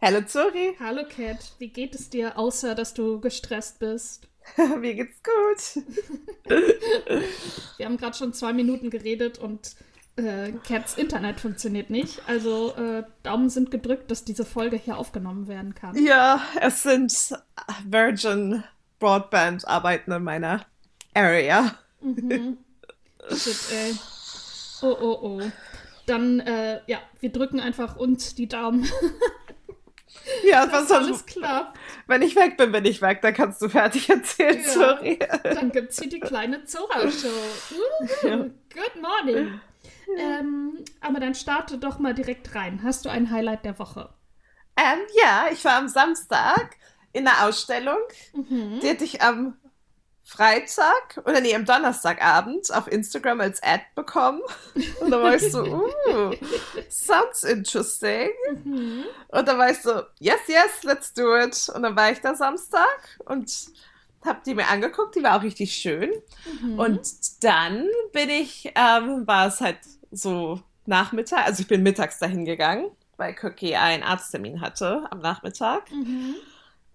Hallo Zori. Hallo Cat, wie geht es dir, außer dass du gestresst bist? Mir geht's gut. Wir haben gerade schon zwei Minuten geredet und äh, Cats Internet funktioniert nicht. Also äh, Daumen sind gedrückt, dass diese Folge hier aufgenommen werden kann. Ja, es sind Virgin Broadband Arbeiten in meiner Area. Mhm. Shit, ey. Oh, oh, oh. Dann, äh, ja, wir drücken einfach uns die Daumen. Ja, dass was alles klappt. Wenn ich weg bin, bin ich weg. Da kannst du fertig erzählen, Ja. sorry. Dann gibt's hier die kleine Zora-Show. Ja. Good morning. Ähm, aber dann starte doch mal direkt rein. Hast du ein Highlight der Woche? Ähm, ja, ich war am Samstag in der Ausstellung. Mhm. Die hatte ich am Freitag oder nee, am Donnerstagabend auf Instagram als Ad bekommen. Und da war ich so, uh, sounds interesting. Mhm. Und dann war ich so, yes, yes, let's do it. Und dann war ich da Samstag und hab die mir angeguckt, die war auch richtig schön. Mhm. Und dann bin ich, ähm, war es halt so Nachmittag, also ich bin mittags dahin gegangen, weil Cookie einen Arzttermin hatte am Nachmittag. Mhm.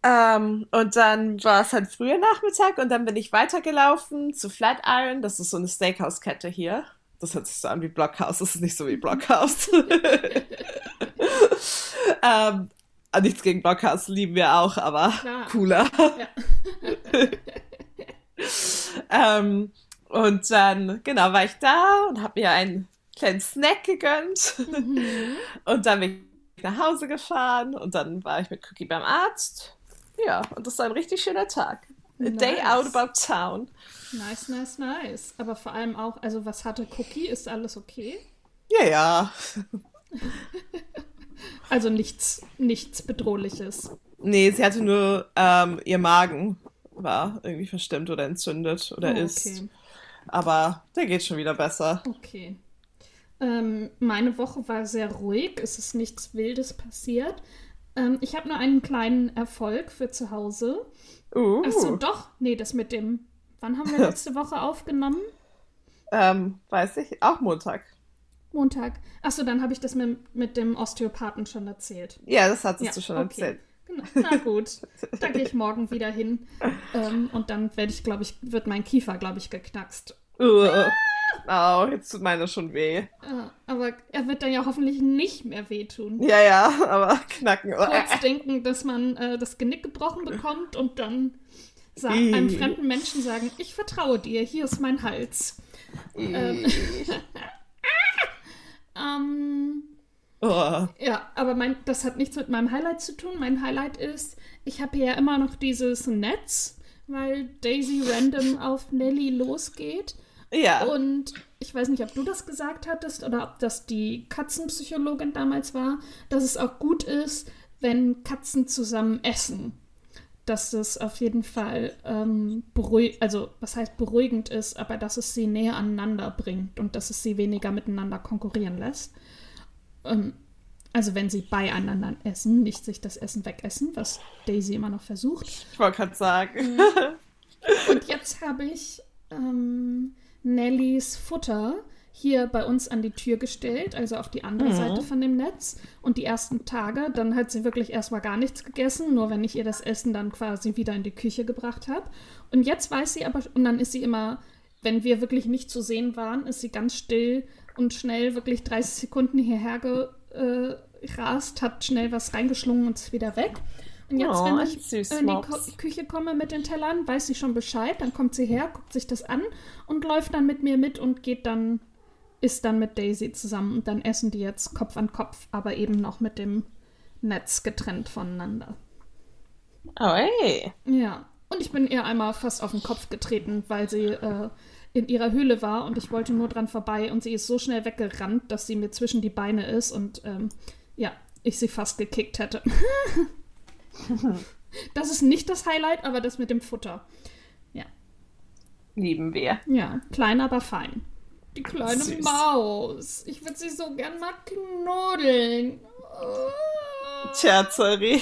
Ähm, und dann war es halt früher Nachmittag und dann bin ich weitergelaufen zu Flatiron. Das ist so eine Steakhouse-Kette hier. Das hört sich so an wie Blockhaus. Das ist nicht so wie Blockhaus. ähm, nichts gegen Blockhaus, lieben wir auch, aber Klar. cooler. Ja. ähm, und dann, genau, war ich da und habe mir einen kleinen Snack gegönnt. Mhm. Und dann bin ich nach Hause gefahren und dann war ich mit Cookie beim Arzt. Ja, und das war ein richtig schöner Tag. A day Nice. out about town. Nice, nice, nice. Aber vor allem auch, also was hatte Cookie? Ist alles okay? Ja, ja. Also nichts, nichts Bedrohliches. Nee, sie hatte nur, ähm, ihr Magen war irgendwie verstimmt oder entzündet oder Oh, ist. okay. Aber der geht schon wieder besser. Okay. Ähm, meine Woche war sehr ruhig. Es ist nichts Wildes passiert. Ähm, ich habe nur einen kleinen Erfolg für zu Hause. Uh. Ach so, doch. Nee, das mit dem. Wann haben wir letzte Woche aufgenommen? Ähm, weiß ich, auch Montag. Montag. Ach so, dann habe ich das mit, mit dem Osteopathen schon erzählt. Ja, das hattest Ja, du schon okay. erzählt. Genau. Na gut, da gehe ich morgen wieder hin. Ähm, und dann werde ich, glaube ich, wird mein Kiefer, glaube ich, geknackst. Uh. Oh, jetzt tut meine schon weh. Ah, aber er wird dann ja hoffentlich nicht mehr wehtun. Ja, ja, aber knacken. Kurz denken, dass man äh, das Genick gebrochen bekommt und dann einem fremden Menschen sagen, ich vertraue dir, hier ist mein Hals. Ähm, ähm, oh. ja, aber mein, das hat nichts mit meinem Highlight zu tun. Mein Highlight ist, ich habe ja immer noch dieses Netz, weil Daisy random auf Nelly losgeht. Ja. Und ich weiß nicht, ob du das gesagt hattest oder ob das die Katzenpsychologin damals war, dass es auch gut ist, wenn Katzen zusammen essen. Dass es auf jeden Fall ähm, beruhig also was heißt beruhigend ist, aber dass es sie näher aneinander bringt und dass es sie weniger miteinander konkurrieren lässt. Ähm, also wenn sie beieinander essen, nicht sich das Essen wegessen, was Daisy immer noch versucht. Ich wollte gerade sagen. Und jetzt habe ich ähm, Nellys Futter hier bei uns an die Tür gestellt, also auf die andere Mhm. Seite von dem Netz. Und die ersten Tage, dann hat sie wirklich erstmal gar nichts gegessen, nur wenn ich ihr das Essen dann quasi wieder in die Küche gebracht habe. Und jetzt weiß sie aber, und dann ist sie immer, wenn wir wirklich nicht zu sehen waren, ist sie ganz still und schnell, wirklich 30 Sekunden hierher gerast, hat schnell was reingeschlungen und ist wieder weg. Und jetzt, Oh, wenn ich süß in die Mops. Küche komme mit den Tellern, weiß sie schon Bescheid, dann kommt sie her, guckt sich das an und läuft dann mit mir mit und geht dann, ist dann mit Daisy zusammen und dann essen die jetzt Kopf an Kopf, aber eben noch mit dem Netz getrennt voneinander. Oh, ey. Ja, und ich bin ihr einmal fast auf den Kopf getreten, weil sie äh, in ihrer Höhle war und ich wollte nur dran vorbei und sie ist so schnell weggerannt, dass sie mir zwischen die Beine ist und ähm, ja, ich sie fast gekickt hätte. das ist nicht das Highlight, aber das mit dem Futter. Lieben wir. Ja, klein, aber fein. Die kleine Süß. Maus. Ich würde sie so gern mal knuddeln. Tja, sorry.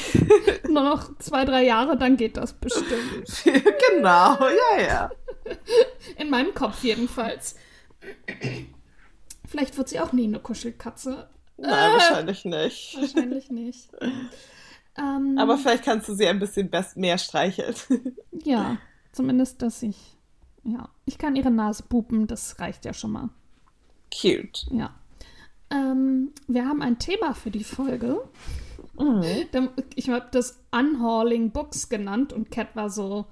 Nur noch zwei, drei Jahre, dann geht das bestimmt. genau, ja, ja. In meinem Kopf jedenfalls. Vielleicht wird sie auch nie eine Kuschelkatze. Nein, äh, wahrscheinlich nicht. Wahrscheinlich nicht. ähm, Aber vielleicht kannst du sie ein bisschen mehr streicheln. ja, zumindest, dass ich. Ja, ich kann ihre Nase pupen, das reicht ja schon mal. Cute. Ja. Ähm, wir haben ein Thema für die Folge. Mhm. Ich habe das Unhauling Books genannt und Cat war so,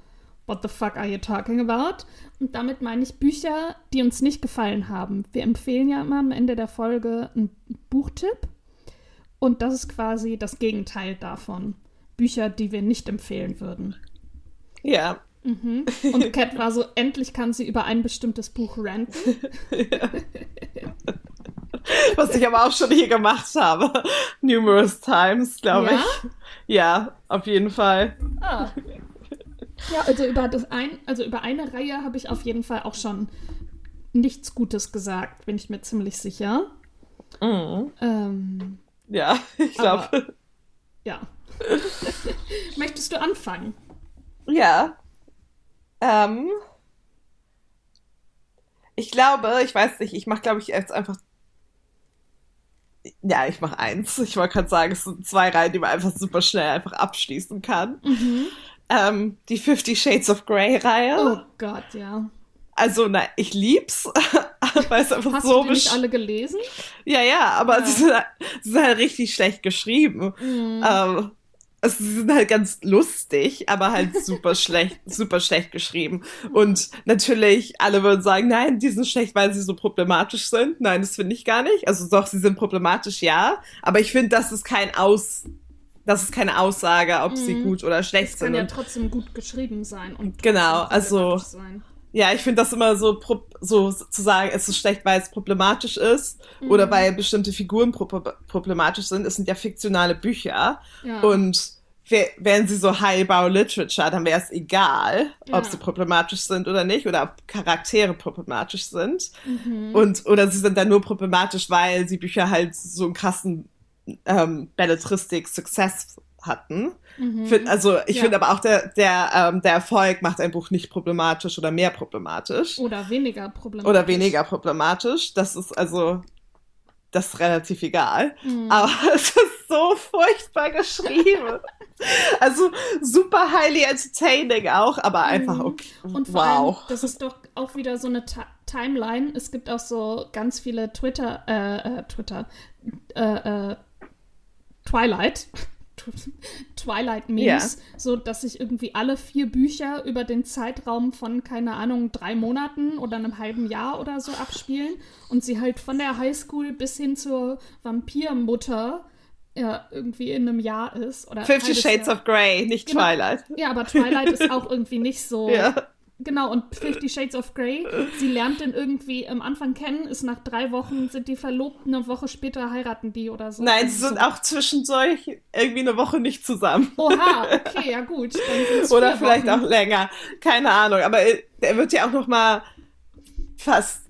What the fuck are you talking about? Und damit meine ich Bücher, die uns nicht gefallen haben. Wir empfehlen ja immer am Ende der Folge einen Buchtipp. Und das ist quasi das Gegenteil davon. Bücher, die wir nicht empfehlen würden. Ja. Mhm. Und Cat war so, endlich kann sie über ein bestimmtes Buch ranten. ja. Was ich aber auch schon hier gemacht habe. Numerous times, glaube ja? ich. Ja, auf jeden Fall. Ah. Ja, also über das ein, also über eine Reihe habe ich auf jeden Fall auch schon nichts Gutes gesagt, bin ich mir ziemlich sicher. Mhm. Ähm, ja, ich glaube. Ja. Möchtest du anfangen? Ja. Ähm, ich glaube, ich weiß nicht, ich mache, glaube ich, jetzt einfach ja, ich mache eins. Ich wollte gerade sagen, es sind zwei Reihen, die man einfach super schnell einfach abschließen kann. Mhm. Ähm, die Fifty Shades of Grey Reihe. Oh Gott, ja. Also, na, ich lieb's, weil es einfach Hast so du die nicht alle gelesen? Ja, ja, aber ja. Sie, sind, halt, sie sind halt richtig schlecht geschrieben. Mhm. Ähm, also sie sind halt ganz lustig, aber halt super schlecht, super schlecht geschrieben. Und natürlich, alle würden sagen, nein, die sind schlecht, weil sie so problematisch sind. Nein, das finde ich gar nicht. Also doch, sie sind problematisch, ja. Aber ich finde, das ist kein Aus, das ist keine Aussage, ob mhm. sie gut oder schlecht das sind. kann ja trotzdem gut geschrieben sein und genau, also sein. Ja, ich finde das immer so so zu sagen, es ist schlecht, weil es problematisch ist mhm. oder weil bestimmte Figuren pro problematisch sind. Es sind ja fiktionale Bücher ja. und wären sie so Highbrow Literature, dann wäre es egal, ja. ob sie problematisch sind oder nicht oder ob Charaktere problematisch sind. Mhm. Und, oder sie sind dann nur problematisch, weil sie Bücher halt so einen krassen ähm, Belletristik-Success hatten. Mhm. Find, also ich ja. finde aber auch, der, der, ähm, der Erfolg macht ein Buch nicht problematisch oder mehr problematisch. Oder weniger problematisch. Oder weniger problematisch. Das ist also, das ist relativ egal. Mhm. Aber es ist so furchtbar geschrieben. also super highly entertaining auch, aber einfach mhm. okay. Und vor wow. allem, das ist doch auch wieder so eine Ta Timeline. Es gibt auch so ganz viele Twitter, äh, äh Twitter, äh, äh, Twilight. Twilight-Memes, yeah. so dass sich irgendwie alle vier Bücher über den Zeitraum von, keine Ahnung, drei Monaten oder einem halben Jahr oder so abspielen und sie halt von der Highschool bis hin zur Vampirmutter ja, irgendwie in einem Jahr ist. Oder Fifty Shades Jahr. of Grey, nicht genau. Twilight. Ja, aber Twilight ist auch irgendwie nicht so ja. Genau, und Fifty Shades of Grey, sie lernt den irgendwie am Anfang kennen, ist nach drei Wochen, sind die verlobt, eine Woche später heiraten die oder so. Nein, sie sind so. auch zwischendurch irgendwie eine Woche nicht zusammen. Oha, okay, ja gut. oder vielleicht Wochen. auch länger, keine Ahnung. Aber er wird ja auch noch mal fast,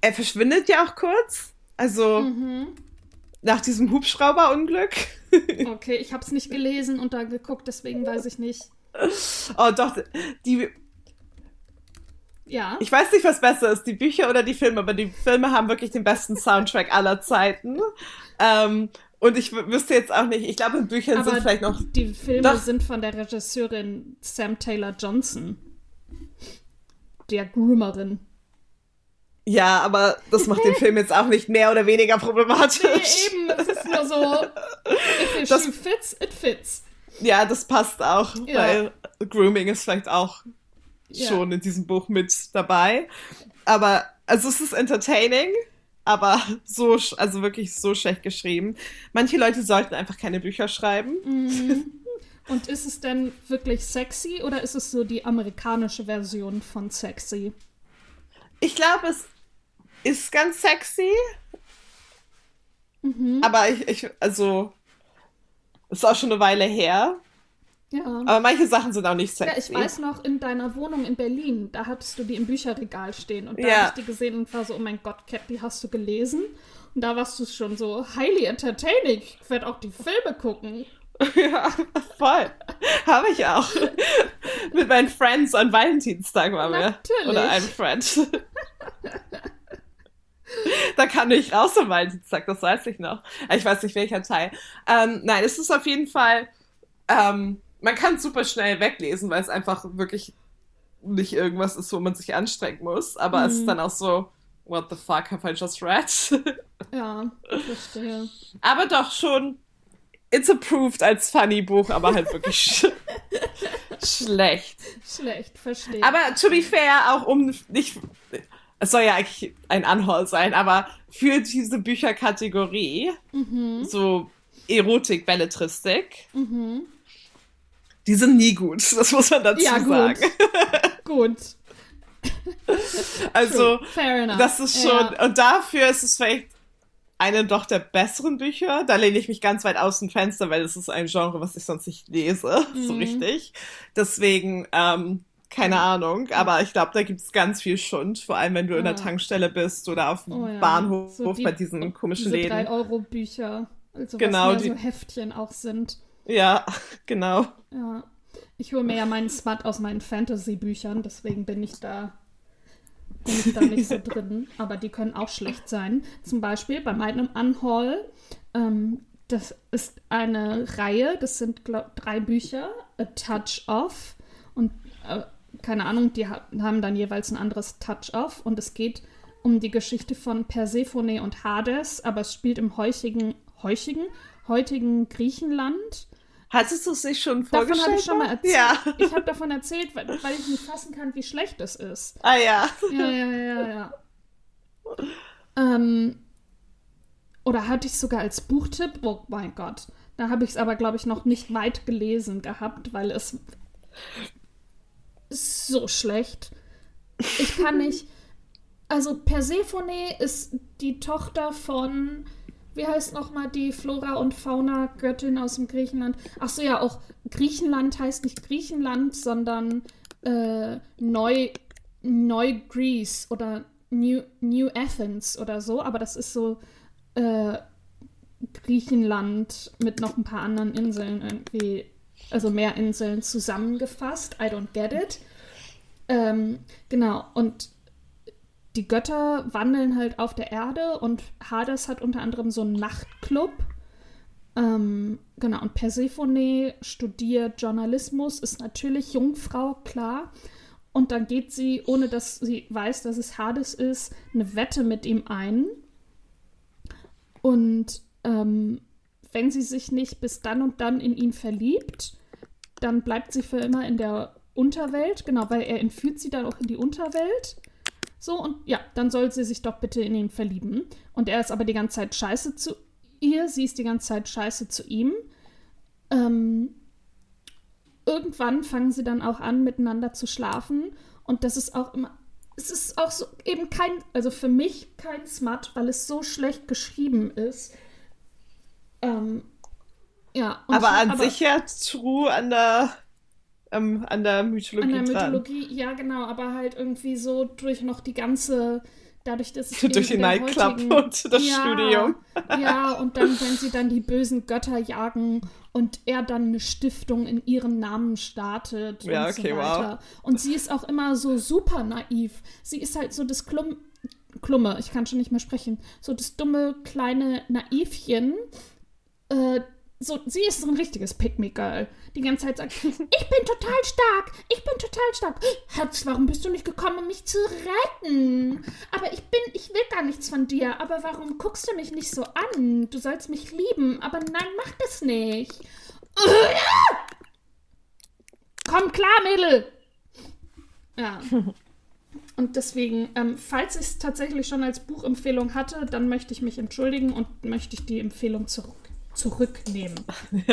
er verschwindet ja auch kurz. Also mhm. nach diesem Hubschrauberunglück. okay, ich habe es nicht gelesen und da geguckt, deswegen weiß ich nicht. Oh doch, die ja. Ich weiß nicht, was besser ist, die Bücher oder die Filme, aber die Filme haben wirklich den besten Soundtrack aller Zeiten. Ähm, und ich wüsste jetzt auch nicht, ich glaube, in Büchern aber sind vielleicht noch. Die Filme doch, sind von der Regisseurin Sam Taylor Johnson. Der Groomerin. Ja, aber das macht den Film jetzt auch nicht mehr oder weniger problematisch. Nee, eben, es ist nur so, if it das, fits, it fits. Ja, das passt auch, ja. weil Grooming ist vielleicht auch ja. schon in diesem Buch mit dabei. Aber, also es ist entertaining, aber so, also wirklich so schlecht geschrieben. Manche Leute sollten einfach keine Bücher schreiben. Mhm. Und ist es denn wirklich sexy oder ist es so die amerikanische Version von sexy? Ich glaube, es ist ganz sexy. Mhm. Aber ich, ich, also, es ist auch schon eine Weile her. Ja. Aber manche Sachen sind auch nicht sexy. Ja, ich weiß noch, in deiner Wohnung in Berlin, da hattest du die im Bücherregal stehen. Und da ja. habe ich die gesehen und war so, oh mein Gott, Cat, die hast du gelesen? Und da warst du schon so highly entertaining. Ich werde auch die Filme gucken. Ja, voll. Habe ich auch. Mit meinen Friends an Valentinstag waren wir. Natürlich. Oder einem Friend. da kam ich raus am Valentinstag, das weiß ich noch. Ich weiß nicht, welcher Teil. Ähm, nein, es ist auf jeden Fall, ähm, man kann es super schnell weglesen, weil es einfach wirklich nicht irgendwas ist, wo man sich anstrengen muss. Aber mhm. es ist mhm. dann auch so, what the fuck have I just read? ja, verstehe. Aber doch schon, it's approved als funny Buch, aber halt wirklich sch schlecht. Schlecht, verstehe. Aber to be fair, auch um nicht, es soll ja eigentlich ein Anhol sein, aber für diese Bücherkategorie, mhm. so Erotik, Belletristik, mhm. Die sind nie gut. Das muss man dazu ja, sagen. gut. also, das ist schon, ja. und dafür ist es vielleicht eine doch der besseren Bücher. Da lehne ich mich ganz weit aus dem Fenster, weil es ist ein Genre, was ich sonst nicht lese, mhm. so richtig. Deswegen, ähm, keine Ahnung, aber ich glaube, da gibt es ganz viel Schund, vor allem wenn du ja. in der Tankstelle bist oder auf dem oh, ja. Bahnhof so die, bei diesen komischen diese Läden. 3-Euro-Bücher, also genau, was die, so Heftchen auch sind. Ja, genau. Ja. Ich hole mir ja meinen Smut aus meinen Fantasy-Büchern, deswegen bin ich da bin ich da nicht so drin, aber die können auch schlecht sein. Zum Beispiel bei meinem Unhaul, ähm, das ist eine Reihe, das sind glaub, drei Bücher, A Touch Of und äh, keine Ahnung, die ha haben dann jeweils ein anderes Touch Of und es geht um die Geschichte von Persephone und Hades, aber es spielt im heuchigen, heuchigen, heutigen Griechenland Hattest du es sich schon vorgestellt? Davon habe ich schon mal erzählt. Ja. Ich habe davon erzählt, weil, weil, ich nicht fassen kann, wie schlecht es ist. Ah ja. Ja, ja, ja, ja. ähm, oder hatte ich sogar als Buchtipp? Oh mein Gott. Da habe ich es aber, glaube ich, noch nicht weit gelesen gehabt, weil es so schlecht. Ich kann nicht. Also Persephone ist die Tochter von wie heißt nochmal die Flora- und Fauna-Göttin aus dem Griechenland? Achso, ja, auch Griechenland heißt nicht Griechenland, sondern äh, Neu, Neu oder New, New Athens oder so, aber das ist so äh, Griechenland mit noch ein paar anderen Inseln irgendwie, also mehr Inseln zusammengefasst. I don't get it. Ähm, genau, und die Götter wandeln halt auf der Erde und Hades hat unter anderem so einen Nachtclub. Ähm, genau, und Persephone studiert Journalismus, ist natürlich Jungfrau, klar. Und dann geht sie, ohne dass sie weiß, dass es Hades ist, eine Wette mit ihm ein. Und ähm, wenn sie sich nicht bis dann und dann in ihn verliebt, dann bleibt sie für immer in der Unterwelt, genau, weil er entführt sie dann auch in die Unterwelt. So, und ja, dann soll sie sich doch bitte in ihn verlieben. Und er ist aber die ganze Zeit scheiße zu ihr, sie ist die ganze Zeit scheiße zu ihm. Ähm, irgendwann fangen sie dann auch an, miteinander zu schlafen. Und das ist auch immer. Es ist auch so eben kein, also für mich kein Smut, weil es so schlecht geschrieben ist. Ähm, ja. aber an aber, sich ja true an der ähm, an der Mythologie An der Mythologie, dran. ja genau, aber halt irgendwie so durch noch die ganze dadurch, dass es durch die Nightclub heutigen, und das ja, Studium. ja, und dann, wenn sie dann die bösen Götter jagen und er dann eine Stiftung in ihrem Namen startet ja, und okay, so weiter. Wow. Und sie ist auch immer so super naiv. Sie ist halt so das Klum Klumme, ich kann schon nicht mehr sprechen, so das dumme kleine Naivchen, äh, so, sie ist so ein richtiges Pick-me-Girl. Die ganze Zeit sagt, ich bin total stark, ich bin total stark. Herz, warum bist du nicht gekommen, um mich zu retten? Aber ich bin, ich will gar nichts von dir. Aber warum guckst du mich nicht so an? Du sollst mich lieben, aber nein, mach das nicht. Komm klar, Mädel! Ja. Und deswegen, ähm, falls ich es tatsächlich schon als Buchempfehlung hatte, dann möchte ich mich entschuldigen und möchte ich die Empfehlung zurück zurücknehmen.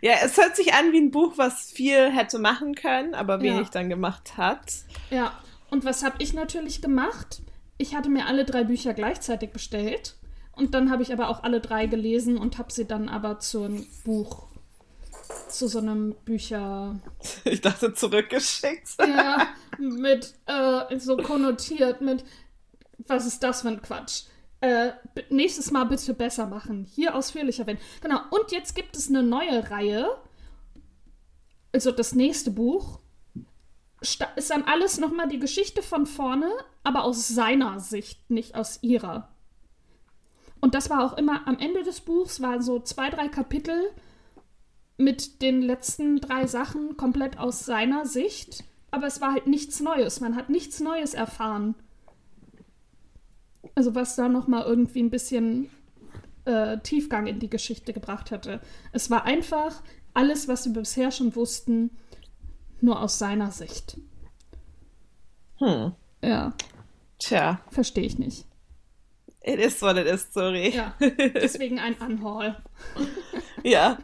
ja, es hört sich an wie ein Buch, was viel hätte machen können, aber wenig ja. dann gemacht hat. Ja, und was habe ich natürlich gemacht? Ich hatte mir alle drei Bücher gleichzeitig bestellt und dann habe ich aber auch alle drei gelesen und habe sie dann aber zu einem Buch, zu so einem Bücher. Ich dachte zurückgeschickt. ja, mit äh, so konnotiert mit, was ist das für ein Quatsch? Äh, nächstes Mal bitte besser machen. Hier ausführlicher werden. Genau. Und jetzt gibt es eine neue Reihe. Also das nächste Buch. Ist dann alles nochmal die Geschichte von vorne, aber aus seiner Sicht, nicht aus ihrer. Und das war auch immer am Ende des Buchs, waren so zwei, drei Kapitel mit den letzten drei Sachen komplett aus seiner Sicht. Aber es war halt nichts Neues. Man hat nichts Neues erfahren. Also was da noch mal irgendwie ein bisschen äh, Tiefgang in die Geschichte gebracht hätte. Es war einfach alles, was wir bisher schon wussten, nur aus seiner Sicht. Hm. Ja. Tja. Verstehe ich nicht. It is what it is, sorry. Ja, deswegen ein Unhaul. ja.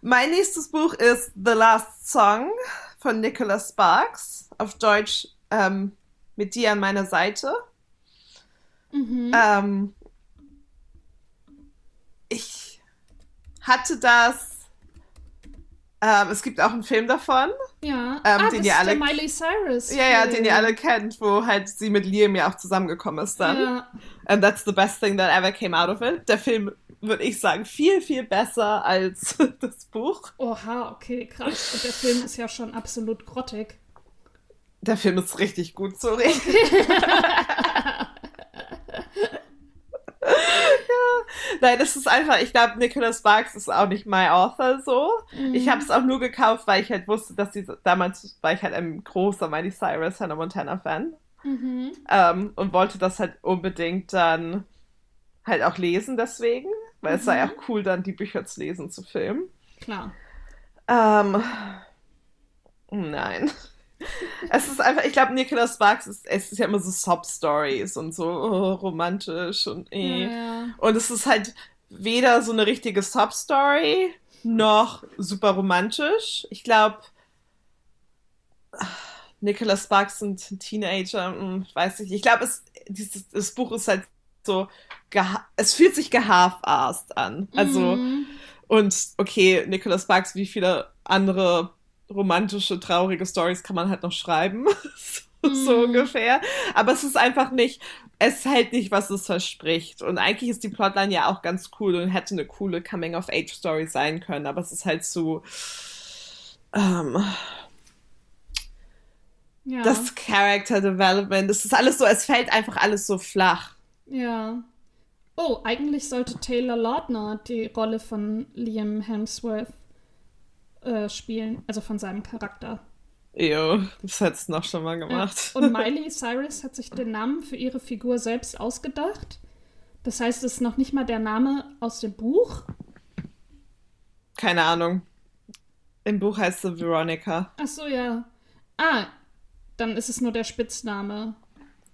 Mein nächstes Buch ist The Last Song von Nicholas Sparks. Auf Deutsch ähm, mit dir an meiner Seite. Mhm. Ähm, ich hatte das. Ähm, es gibt auch einen Film davon. Ja, ähm, ah, den ihr alle, Miley Cyrus. Ja, ja, den ihr alle kennt, wo halt sie mit Liam ja auch zusammengekommen ist dann. Ja. And that's the best thing that ever came out of it. Der Film, würde ich sagen, viel, viel besser als das Buch. Oha, okay, krass. Und der Film ist ja schon absolut grottig. Der Film ist richtig gut, sorry. Okay. Nein, das ist einfach, ich glaube, Nicholas Sparks ist auch nicht my author so. Mhm. Ich habe es auch nur gekauft, weil ich halt wusste, dass sie damals war ich halt ein großer Miley Cyrus, Hannah Montana Fan. Mhm. Ähm, und wollte das halt unbedingt dann halt auch lesen deswegen, weil mhm. es sei auch cool, dann die Bücher zu lesen, zu filmen. Klar. Ähm, nein es ist einfach, ich glaube, Nicholas Sparks ist, es ist ja immer so Sob-Stories und so oh, romantisch und eh. Ja, ja. Und es ist halt weder so eine richtige Sob-Story noch super romantisch. Ich glaube, Nicholas Sparks und Teenager, hm, weiß ich. Ich glaube, es, dieses, das Buch ist halt so, es fühlt sich gehalf-arsed an. Also, mhm. und okay, Nicholas Sparks, wie viele andere romantische, traurige Stories kann man halt noch schreiben. so, so mhm. ungefähr. Aber es ist einfach nicht, es hält nicht, was es verspricht. Und eigentlich ist die Plotline ja auch ganz cool und hätte eine coole Coming-of-Age-Story sein können. Aber es ist halt so. Ähm, ja. Das Character Development, es ist alles so, es fällt einfach alles so flach. Ja. Oh, eigentlich sollte Taylor Lautner die Rolle von Liam Hemsworth äh, spielen, also von seinem Charakter. Jo, das hat es noch schon mal gemacht. Ja. Und Miley Cyrus hat sich den Namen für ihre Figur selbst ausgedacht. Das heißt, es ist noch nicht mal der Name aus dem Buch. Keine Ahnung. Im Buch heißt sie Veronica. Ach so, ja. Ah, dann ist es nur der Spitzname.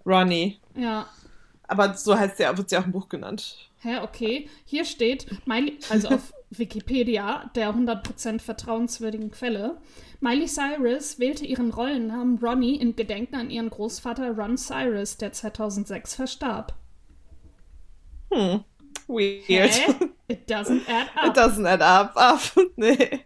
Ronnie. Ja. Aber so heißt sie, wird sie auch im Buch genannt. Hä, okay. Hier steht, Miley, also auf Wikipedia, der 100% vertrauenswürdigen Quelle, Miley Cyrus wählte ihren Rollennamen Ronnie in Gedenken an ihren Großvater Ron Cyrus, der 2006 verstarb. Hm, weird. Hä? It doesn't add up. It doesn't add up. Up. nee.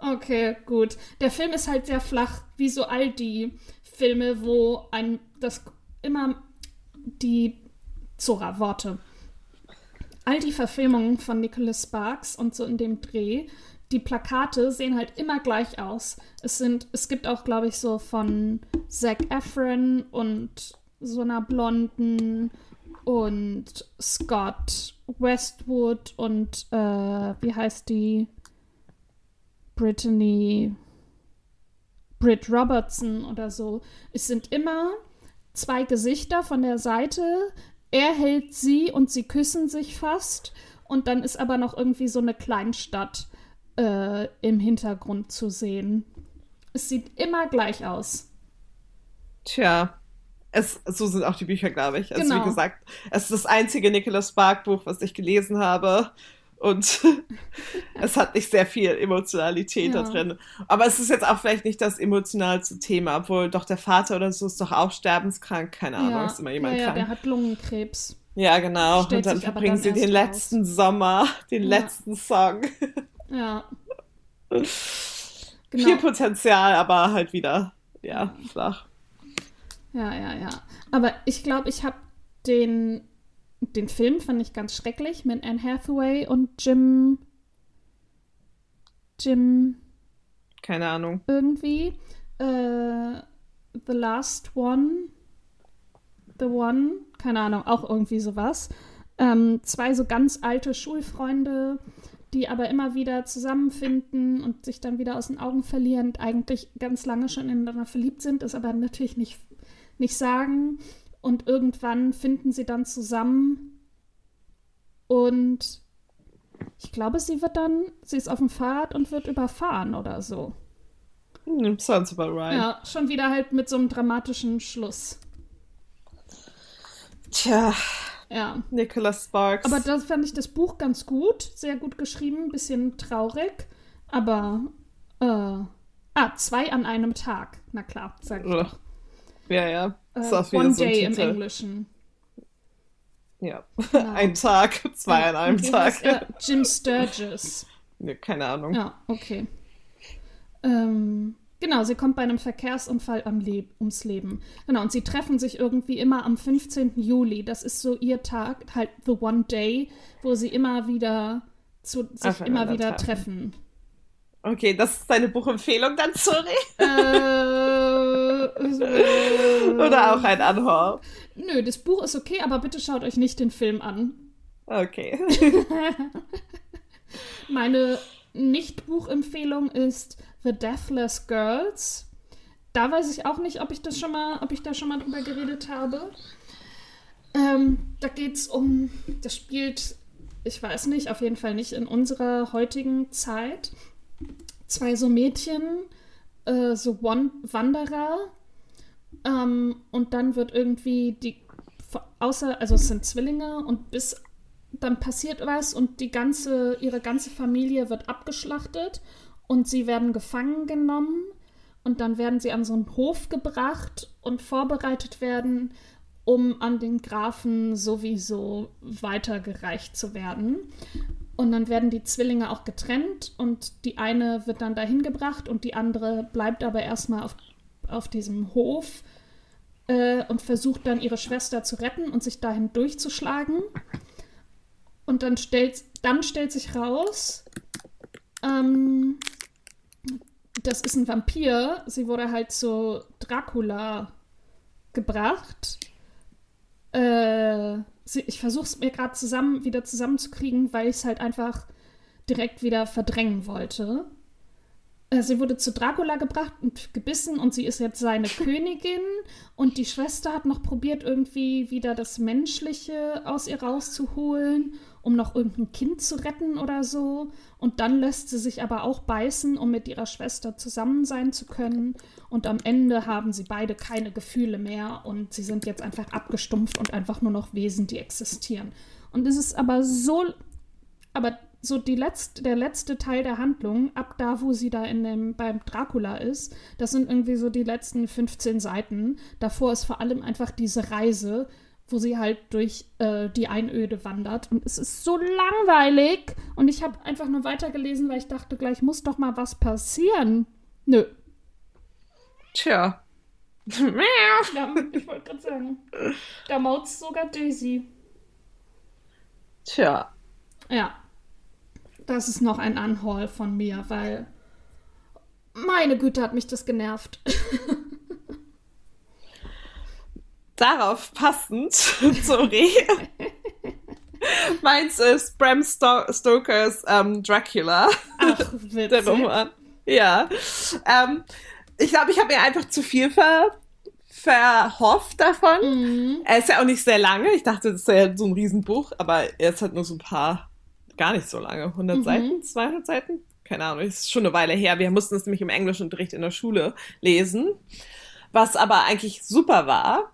okay, gut. Der Film ist halt sehr flach, wie so all die Filme, wo ein das immer die Zora Worte all die Verfilmungen von Nicholas Sparks und so in dem Dreh, die Plakate sehen halt immer gleich aus. Es sind, es gibt auch, glaube ich, so von Zac Efron und so einer Blonden und Scott Westwood und äh, wie heißt die? Brittany Britt Robertson oder so. Es sind immer zwei Gesichter von der Seite, er hält sie und sie küssen sich fast. Und dann ist aber noch irgendwie so eine Kleinstadt äh, im Hintergrund zu sehen. Es sieht immer gleich aus. Tja, es, so sind auch die Bücher, glaube ich. Also genau. wie gesagt, es ist das einzige Nicholas Spark Buch, was ich gelesen habe. Und es hat nicht sehr viel Emotionalität ja. da drin. Aber es ist jetzt auch vielleicht nicht das emotionalste Thema, obwohl doch der Vater oder so ist doch auch sterbenskrank. Keine Ahnung, ja. ist immer jemand ja, krank. Ja, der hat Lungenkrebs. Ja, genau. Stellt und dann verbringen sie den letzten raus. Sommer, den letzten Song. Ja. Genau. Viel Potenzial, aber halt wieder, ja, flach. Ja, ja, ja. Aber ich glaube, ich habe den den Film fand ich ganz schrecklich mit Anne Hathaway und Jim. Jim. Keine Ahnung. Irgendwie. Äh, The Last One. the One, keine Ahnung, auch irgendwie sowas. Ähm, zwei so ganz alte Schulfreunde, die aber immer wieder zusammenfinden und sich dann wieder aus den Augen verlieren, eigentlich ganz lange schon ineinander verliebt sind, es aber natürlich nicht, nicht sagen. Und irgendwann finden sie dann zusammen und ich glaube, sie wird dann, sie ist auf dem Fahrrad und wird überfahren oder so. Hm, sounds about right. Ja, schon wieder halt mit so einem dramatischen Schluss. Tja. Ja. Nicholas Sparks. Aber da fand ich das Buch ganz gut, sehr gut geschrieben, ein bisschen traurig, aber äh, ah, zwei an einem Tag. Na klar, sag ich doch. Ja, ja. Äh, one so Day im Englischen. Ja. Genau. Ein Tag, zwei ja, an einem Tag. Heißt, äh, Jim Sturgis. Ja, keine Ahnung. Ja, okay. Ähm, genau, sie kommt bei einem Verkehrsunfall Le ums Leben. Genau, und sie treffen sich irgendwie immer am 15. Juli. Das ist so ihr Tag, halt the one day, wo sie immer wieder zu, sich immer wieder treffen. treffen. Okay, das ist deine Buchempfehlung dann, sorry. Äh, Oder auch ein Anhör. Nö, das Buch ist okay, aber bitte schaut euch nicht den Film an. Okay. Meine Nicht-Buchempfehlung ist The Deathless Girls. Da weiß ich auch nicht, ob ich das schon mal, ob ich da schon mal drüber geredet habe. Ähm, da geht es um, das spielt, ich weiß nicht, auf jeden Fall nicht in unserer heutigen Zeit. Zwei so Mädchen, äh, so Wanderer. Ähm, und dann wird irgendwie die, außer, also es sind Zwillinge und bis dann passiert was und die ganze, ihre ganze Familie wird abgeschlachtet und sie werden gefangen genommen und dann werden sie an so einen Hof gebracht und vorbereitet werden, um an den Grafen sowieso weitergereicht zu werden. Und dann werden die Zwillinge auch getrennt und die eine wird dann dahin gebracht und die andere bleibt aber erstmal auf, auf diesem Hof äh, und versucht dann ihre Schwester zu retten und sich dahin durchzuschlagen. Und dann stellt, dann stellt sich raus, ähm, das ist ein Vampir. Sie wurde halt zu Dracula gebracht. Äh, sie, ich versuche es mir gerade zusammen wieder zusammenzukriegen, weil ich es halt einfach direkt wieder verdrängen wollte. Äh, sie wurde zu Dracula gebracht und gebissen und sie ist jetzt seine Königin. Und die Schwester hat noch probiert, irgendwie wieder das Menschliche aus ihr rauszuholen, um noch irgendein Kind zu retten oder so. Und dann lässt sie sich aber auch beißen, um mit ihrer Schwester zusammen sein zu können. Und am Ende haben sie beide keine Gefühle mehr und sie sind jetzt einfach abgestumpft und einfach nur noch Wesen, die existieren. Und es ist aber so. Aber so die letzte, der letzte Teil der Handlung, ab da, wo sie da in dem, beim Dracula ist, das sind irgendwie so die letzten 15 Seiten. Davor ist vor allem einfach diese Reise, wo sie halt durch äh, die Einöde wandert. Und es ist so langweilig. Und ich habe einfach nur weitergelesen, weil ich dachte, gleich muss doch mal was passieren. Nö. Tja. ja, ich wollte gerade sagen. Da maut sogar Daisy. Tja. Ja. Das ist noch ein Anhaul von mir, weil meine Güte hat mich das genervt. Darauf passend, sorry. Meins ist Bram Sto Stokers ähm, Dracula. Ach, witzig. Der Roman. Ja. Ähm, ich glaube, ich habe mir einfach zu viel ver verhofft davon. Mhm. Er ist ja auch nicht sehr lange. Ich dachte, das wäre so ein Riesenbuch, aber er ist halt nur so ein paar gar nicht so lange. 100 mhm. Seiten, 200 Seiten? Keine Ahnung, ist schon eine Weile her. Wir mussten es nämlich im Englischunterricht in der Schule lesen. Was aber eigentlich super war,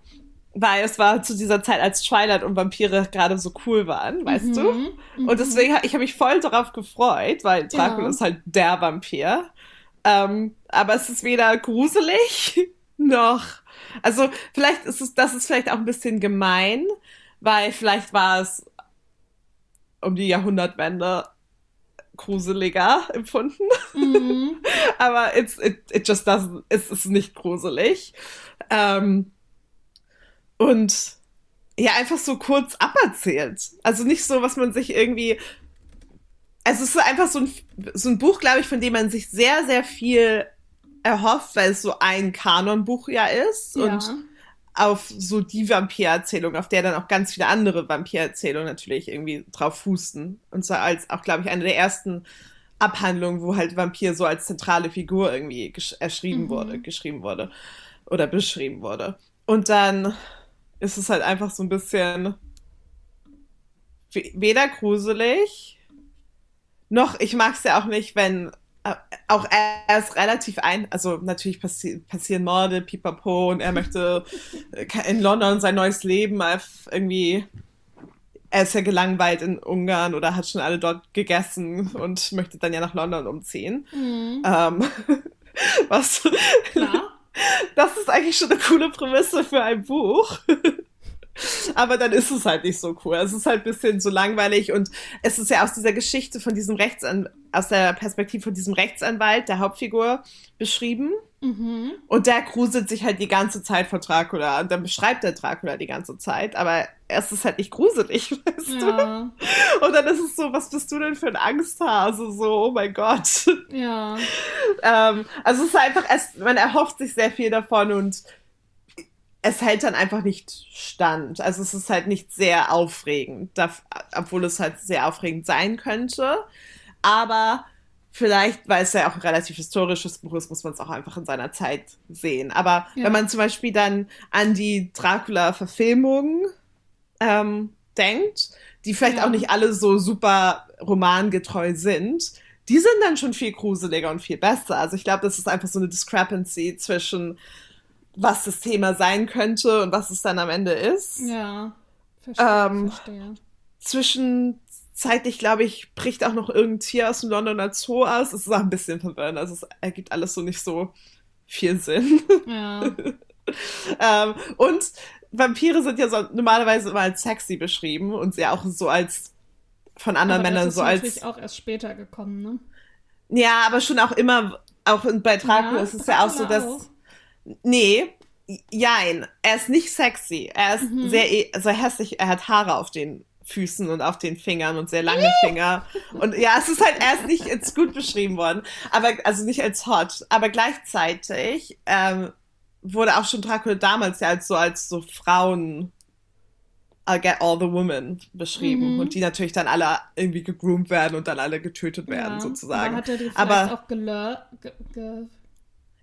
weil es war zu dieser Zeit, als Twilight und Vampire gerade so cool waren, weißt mhm. du? Und mhm. deswegen, ich habe mich voll darauf gefreut, weil Dracula ja. ist halt der Vampir. Ähm, aber es ist weder gruselig noch, also vielleicht ist es, das ist vielleicht auch ein bisschen gemein, weil vielleicht war es um die Jahrhundertwende gruseliger empfunden. Mhm. Aber it's, it, it just doesn't, es ist nicht gruselig. Ähm, und ja, einfach so kurz aberzählt. Also nicht so, was man sich irgendwie. Also es ist einfach so ein, so ein Buch, glaube ich, von dem man sich sehr, sehr viel erhofft, weil es so ein Kanonbuch ja ist. Ja. Und auf so die Vampirerzählung, auf der dann auch ganz viele andere Vampirerzählungen natürlich irgendwie drauf fußten. Und zwar als auch, glaube ich, eine der ersten Abhandlungen, wo halt Vampir so als zentrale Figur irgendwie erschrieben mhm. wurde, geschrieben wurde oder beschrieben wurde. Und dann ist es halt einfach so ein bisschen weder gruselig, noch, ich mag es ja auch nicht, wenn auch er ist relativ ein, also natürlich passi passieren Morde, pipapo, und er möchte äh, in London sein neues Leben irgendwie, er ist ja gelangweilt in Ungarn oder hat schon alle dort gegessen und möchte dann ja nach London umziehen. Mhm. Ähm, was? Klar. Das ist eigentlich schon eine coole Prämisse für ein Buch. Aber dann ist es halt nicht so cool. Es ist halt ein bisschen so langweilig und es ist ja aus dieser Geschichte von diesem Rechtsanwalt, aus der Perspektive von diesem Rechtsanwalt, der Hauptfigur, beschrieben. Mhm. Und der gruselt sich halt die ganze Zeit vor Dracula. Und dann beschreibt der Dracula die ganze Zeit, aber es ist halt nicht gruselig, weißt ja. du? Und dann ist es so, was bist du denn für ein Angsthase? So, oh mein Gott. Ja. ähm, also es ist einfach, es, man erhofft sich sehr viel davon und es hält dann einfach nicht stand. Also es ist halt nicht sehr aufregend, obwohl es halt sehr aufregend sein könnte. Aber vielleicht, weil es ja auch ein relativ historisches Buch ist, muss man es auch einfach in seiner Zeit sehen. Aber ja. wenn man zum Beispiel dann an die Dracula-Verfilmungen ähm, denkt, die vielleicht ja. auch nicht alle so super romangetreu sind, die sind dann schon viel gruseliger und viel besser. Also ich glaube, das ist einfach so eine Discrepancy zwischen was das Thema sein könnte und was es dann am Ende ist. Ja, verstehe. Ähm, verstehe. Zwischenzeitlich, glaube ich, bricht auch noch irgendein Tier aus dem Londoner Zoo aus. Es ist auch ein bisschen verwirrend. Also es ergibt alles so nicht so viel Sinn. Ja. ähm, und Vampire sind ja so normalerweise immer als sexy beschrieben und sie auch so als von anderen aber Männern das ist so als. natürlich auch erst später gekommen, ne? Ja, aber schon auch immer, auch bei Dracula ja, ist es ja auch so, dass. Auch Nee, jein. Er ist nicht sexy. Er ist mhm. sehr, e, sehr hässlich. Er hat Haare auf den Füßen und auf den Fingern und sehr lange Finger. Und ja, es ist halt, er ist nicht als gut beschrieben worden. Aber, also nicht als hot. Aber gleichzeitig, ähm, wurde auch schon Dracula damals ja als so, als so Frauen, I'll get all the women beschrieben. Mhm. Und die natürlich dann alle irgendwie gegroomt werden und dann alle getötet werden, ja, sozusagen. Aber hat er die vielleicht aber, auch gelör, ge, ge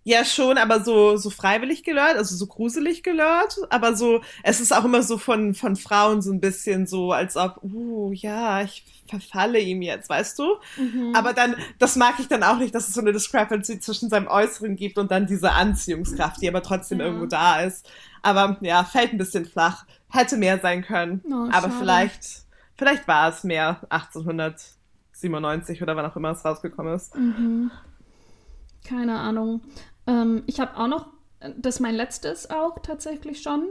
ja, schon, aber so, so freiwillig gelört, also so gruselig gelört. Aber so, es ist auch immer so von, von Frauen so ein bisschen so, als ob, uh, ja, ich verfalle ihm jetzt, weißt du? Mhm. Aber dann, das mag ich dann auch nicht, dass es so eine Discrepancy zwischen seinem Äußeren gibt und dann diese Anziehungskraft, die aber trotzdem ja. irgendwo da ist. Aber ja, fällt ein bisschen flach. Hätte mehr sein können. Oh, aber vielleicht, vielleicht war es mehr 1897 oder wann auch immer es rausgekommen ist. Mhm. Keine Ahnung. Ähm, ich habe auch noch, das ist mein letztes auch tatsächlich schon.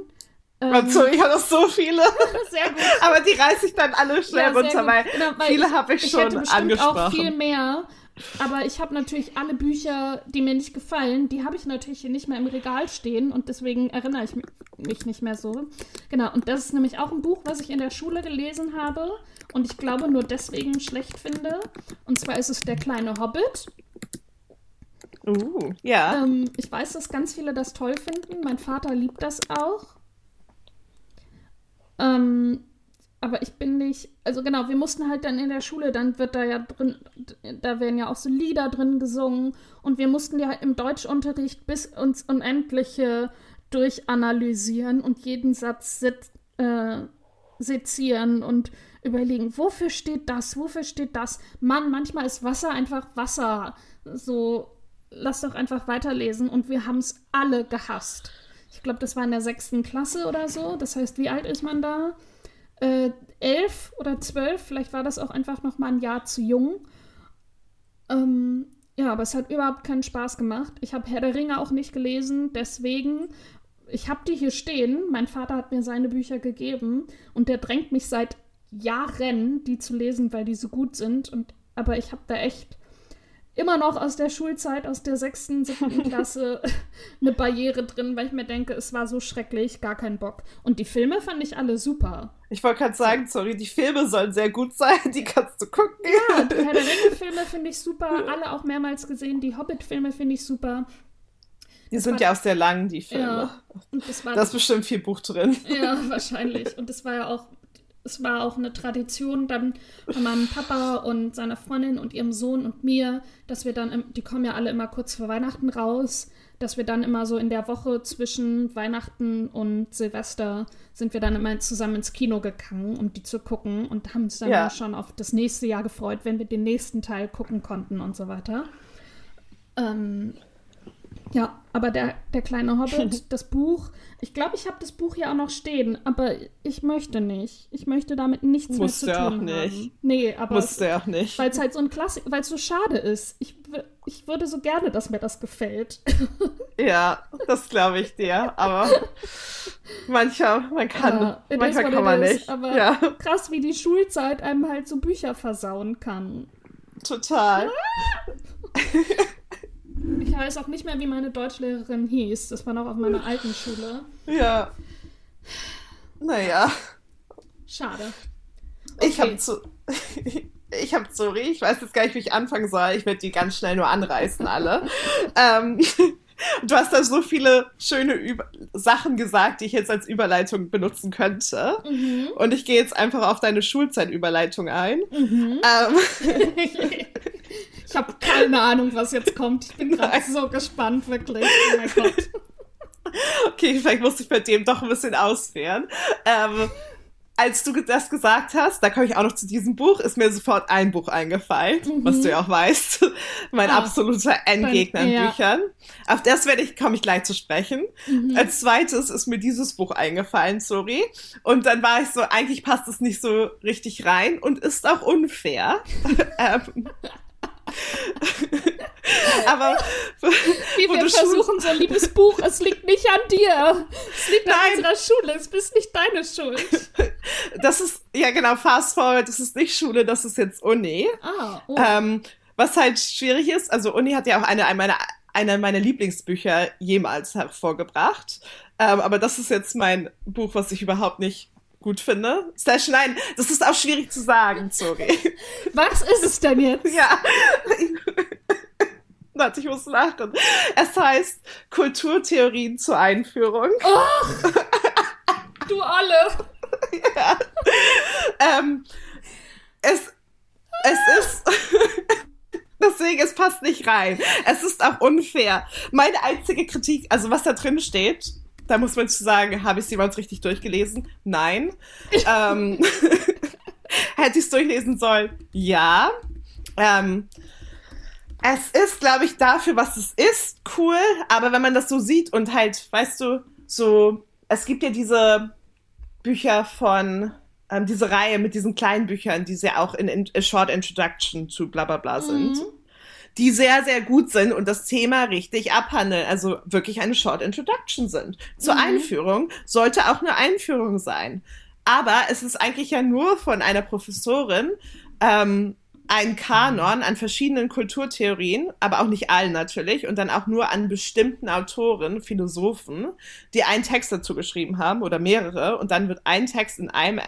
Ähm, also, ich habe noch so viele. sehr gut. Aber die reiße ich dann alle schnell ja, runter, weil, genau, weil, viele habe ich, ich schon hätte angesprochen. auch viel mehr. Aber ich habe natürlich alle Bücher, die mir nicht gefallen, die habe ich natürlich hier nicht mehr im Regal stehen und deswegen erinnere ich mich nicht mehr so. Genau, und das ist nämlich auch ein Buch, was ich in der Schule gelesen habe und ich glaube nur deswegen schlecht finde. Und zwar ist es Der kleine Hobbit Uh, ja. Ähm, ich weiß, dass ganz viele das toll finden. Mein Vater liebt das auch. Ähm, aber ich bin nicht, also genau, wir mussten halt dann in der Schule, dann wird da ja drin, da werden ja auch so Lieder drin gesungen und wir mussten ja im Deutschunterricht bis ins Unendliche durchanalysieren und jeden Satz sit, äh, sezieren und überlegen, wofür steht das, wofür steht das. Mann, manchmal ist Wasser einfach Wasser. So, lass doch einfach weiterlesen. Und wir haben es alle gehasst. Ich glaube, das war in der sechsten Klasse oder so. Das heißt, wie alt ist man da? Äh, elf oder zwölf. Vielleicht war das auch einfach noch mal ein Jahr zu jung. Ähm, ja, aber es hat überhaupt keinen Spaß gemacht. Ich habe Herr der Ringe auch nicht gelesen, deswegen. Ich habe die hier stehen. Mein Vater hat mir seine Bücher gegeben und der drängt mich seit Jahren, die zu lesen, weil die so gut sind. Und, aber ich habe da echt immer noch aus der Schulzeit, aus der sechsten, siebten Klasse eine Barriere drin, weil ich mir denke, es war so schrecklich, gar kein Bock. Und die Filme fand ich alle super. Ich wollte gerade sagen, sorry, die Filme sollen sehr gut sein, die kannst du gucken. Ja, die Herr der Ringe-Filme finde ich super, alle auch mehrmals gesehen. Die Hobbit-Filme finde ich super. Die sind ja auch sehr lang, die Filme. Ja, das war Da ist bestimmt viel Buch drin. Ja, wahrscheinlich. Und es war ja auch, es war auch eine Tradition dann von meinem Papa und seiner Freundin und ihrem Sohn und mir, dass wir dann, im, die kommen ja alle immer kurz vor Weihnachten raus, dass wir dann immer so in der Woche zwischen Weihnachten und Silvester sind wir dann immer zusammen ins Kino gegangen, um die zu gucken und haben uns dann Ja. ja. schon auf das nächste Jahr gefreut, wenn wir den nächsten Teil gucken konnten und so weiter. Ähm, ja, aber der, der kleine Hobbit, das Buch, ich glaube, ich habe das Buch ja auch noch stehen, aber ich möchte nicht. Ich möchte damit nichts Musst mehr zu auch tun nicht. haben. Nee, aber Musste auch nicht. weil es halt so ein Klassik, weil es so schade ist. Ich, ich würde so gerne, dass mir das gefällt. Ja, das glaube ich dir. Aber manchmal, man kann, Ja, manchmal kann man nicht. Aber ja, krass, wie die Schulzeit einem halt so Bücher versauen kann. total. Ich weiß auch nicht mehr, wie meine Deutschlehrerin hieß. Das war noch auf meiner alten Schule. Ja. Naja, Schade. ich Okay. habe zu. Ich habe, sorry, ich weiß jetzt gar nicht, wie ich anfangen soll. Ich werde die ganz schnell nur anreißen, alle. ähm, du hast da so viele schöne Über Sachen gesagt, die ich jetzt als Überleitung benutzen könnte. Mhm. Und ich gehe jetzt einfach auf deine Schulzeitüberleitung ein. Mhm. Ähm, ich habe keine Ahnung, was jetzt kommt. Ich bin gerade so gespannt, wirklich. Oh mein Gott. Okay, vielleicht muss ich bei dem doch ein bisschen auswehren. Ähm, als du das gesagt hast, da komme ich auch noch zu diesem Buch, ist mir sofort ein Buch eingefallen, was du ja auch weißt. mein Mhm. Ah. absoluter Endgegner in ja. Büchern. Auf das werde ich, komme ich gleich zu sprechen. Mhm. Als zweites ist mir dieses Buch eingefallen, sorry. Und dann war ich so, eigentlich passt es nicht so richtig rein und ist auch unfair. ähm, aber Wie wir versuchen, so ein liebes Buch, es liegt nicht an dir. Es liegt an Nein. unserer Schule, es bist nicht deine Schuld. das ist, ja genau, fast forward, das ist nicht Schule, das ist jetzt Uni. Ah, oh. Ähm, was halt schwierig ist, also Uni hat ja auch eine, eine meiner, eine meiner Lieblingsbücher jemals hervorgebracht. Ähm, aber das ist jetzt mein Buch, was ich überhaupt nicht gut finde. Slash, nein, das ist auch schwierig zu sagen, sorry. Was ist es denn jetzt? ja. Warte, ich muss lachen. Es heißt Kulturtheorien zur Einführung. Du alle. Ähm, es, es ist. Deswegen, es passt nicht rein. Es ist auch unfair. Meine einzige Kritik, also was da drin steht, da muss man zu sagen, habe ich es jemals richtig durchgelesen? Nein. ähm, hätte ich es durchlesen sollen? Ja. Ähm, es ist, glaube ich, dafür, was es ist, cool. Aber wenn man das so sieht und halt, weißt du, so, es gibt ja diese Bücher von, ähm, diese Reihe mit diesen kleinen Büchern, die sehr auch in, in A Short Introduction zu bla bla bla sind, Mhm. Die sehr, sehr gut sind und das Thema richtig abhandeln, also wirklich eine Short Introduction sind. Zur Mhm. Einführung sollte auch eine Einführung sein. Aber es ist eigentlich ja nur von einer Professorin ähm, ein Kanon an verschiedenen Kulturtheorien, aber auch nicht allen natürlich, und dann auch nur an bestimmten Autoren, Philosophen, die einen Text dazu geschrieben haben oder mehrere, und dann wird ein Text in einem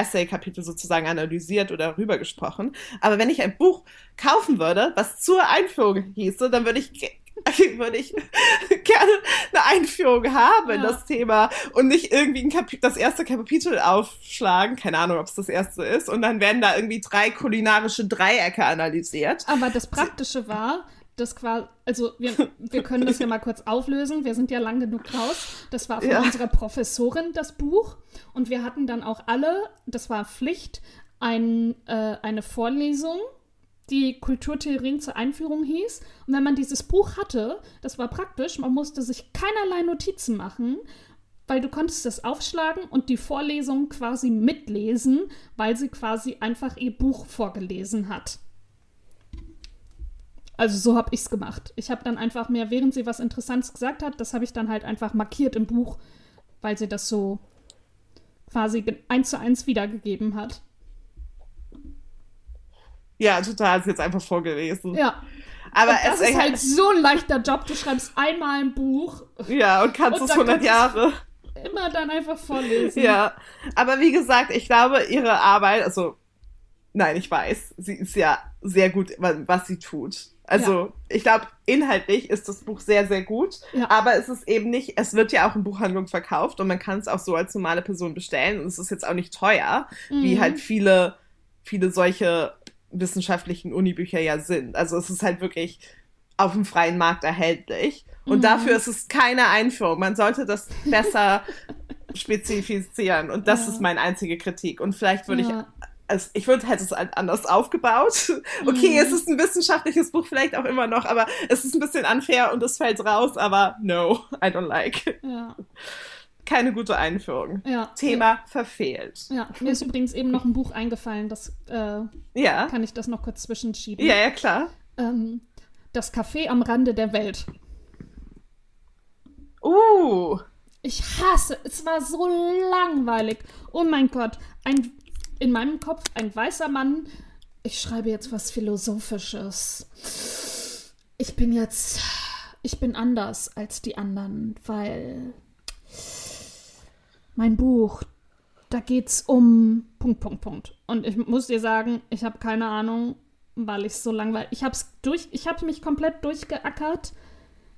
Essay-Kapitel sozusagen analysiert oder rübergesprochen. Aber wenn ich ein Buch kaufen würde, was zur Einführung hieße, dann würde ich, würde ich gerne eine Einführung haben in Ja. das Thema und nicht irgendwie ein Kapi das erste Kapitel aufschlagen. Keine Ahnung, ob es das erste ist. Und dann werden da irgendwie drei kulinarische Dreiecke analysiert. Aber das Praktische war, dass quasi, also wir, wir können das ja mal kurz auflösen. Wir sind ja lang genug raus. Das war von Ja. unserer Professorin das Buch. Und wir hatten dann auch alle, das war Pflicht, ein, äh, eine Vorlesung, die Kulturtheorien zur Einführung hieß. Und wenn man dieses Buch hatte, das war praktisch, man musste sich keinerlei Notizen machen, weil du konntest das aufschlagen und die Vorlesung quasi mitlesen, weil sie quasi einfach ihr Buch vorgelesen hat. Also so habe ich es gemacht. Ich habe dann einfach mehr, während sie was Interessantes gesagt hat, das habe ich dann halt einfach markiert im Buch, weil sie das so quasi eins zu eins wiedergegeben hat. Ja, total, ist jetzt einfach vorgelesen. Ja. Aber und das es ist halt so ein leichter Job. Du schreibst einmal ein Buch, ja, und kannst Und es dann 100 kannst Jahre. immer dann einfach vorlesen. Ja, aber wie gesagt, ich glaube, ihre Arbeit, also, nein, ich weiß, sie ist ja sehr gut, wa- was sie tut. Also Ja. ich glaube, inhaltlich ist das Buch sehr, sehr gut, Ja. aber es ist eben nicht, es wird ja auch in Buchhandlungen verkauft und man kann es auch so als normale Person bestellen und es ist jetzt auch nicht teuer, wie Mhm. halt viele, viele solche wissenschaftlichen Unibücher ja sind. Also es ist halt wirklich auf dem freien Markt erhältlich und Mhm. dafür ist es keine Einführung. Man sollte das besser spezifizieren und das Ja. ist meine einzige Kritik und vielleicht würde ich. Also ich würde, hätte es halt anders aufgebaut. Okay, Mhm. es ist ein wissenschaftliches Buch vielleicht auch immer noch, aber es ist ein bisschen unfair und es fällt raus, aber no, I don't like. Ja. Keine gute Einführung. Ja. Thema verfehlt. Ja, mir ist übrigens eben noch ein Buch eingefallen, das äh, Ja. kann ich das noch kurz zwischenschieben. Ja, ja, klar. Ähm, das Café am Rande der Welt. Uh, Ich hasse, es war so langweilig. Oh mein Gott, ein, in meinem Kopf ein weißer Mann. Ich schreibe jetzt was Philosophisches. Ich bin jetzt, ich bin anders als die anderen, weil mein Buch, da geht's um Punkt, Punkt, Punkt. Und ich muss dir sagen, ich habe keine Ahnung, weil ich so langweilig. Ich hab's durch, ich habe mich komplett durchgeackert,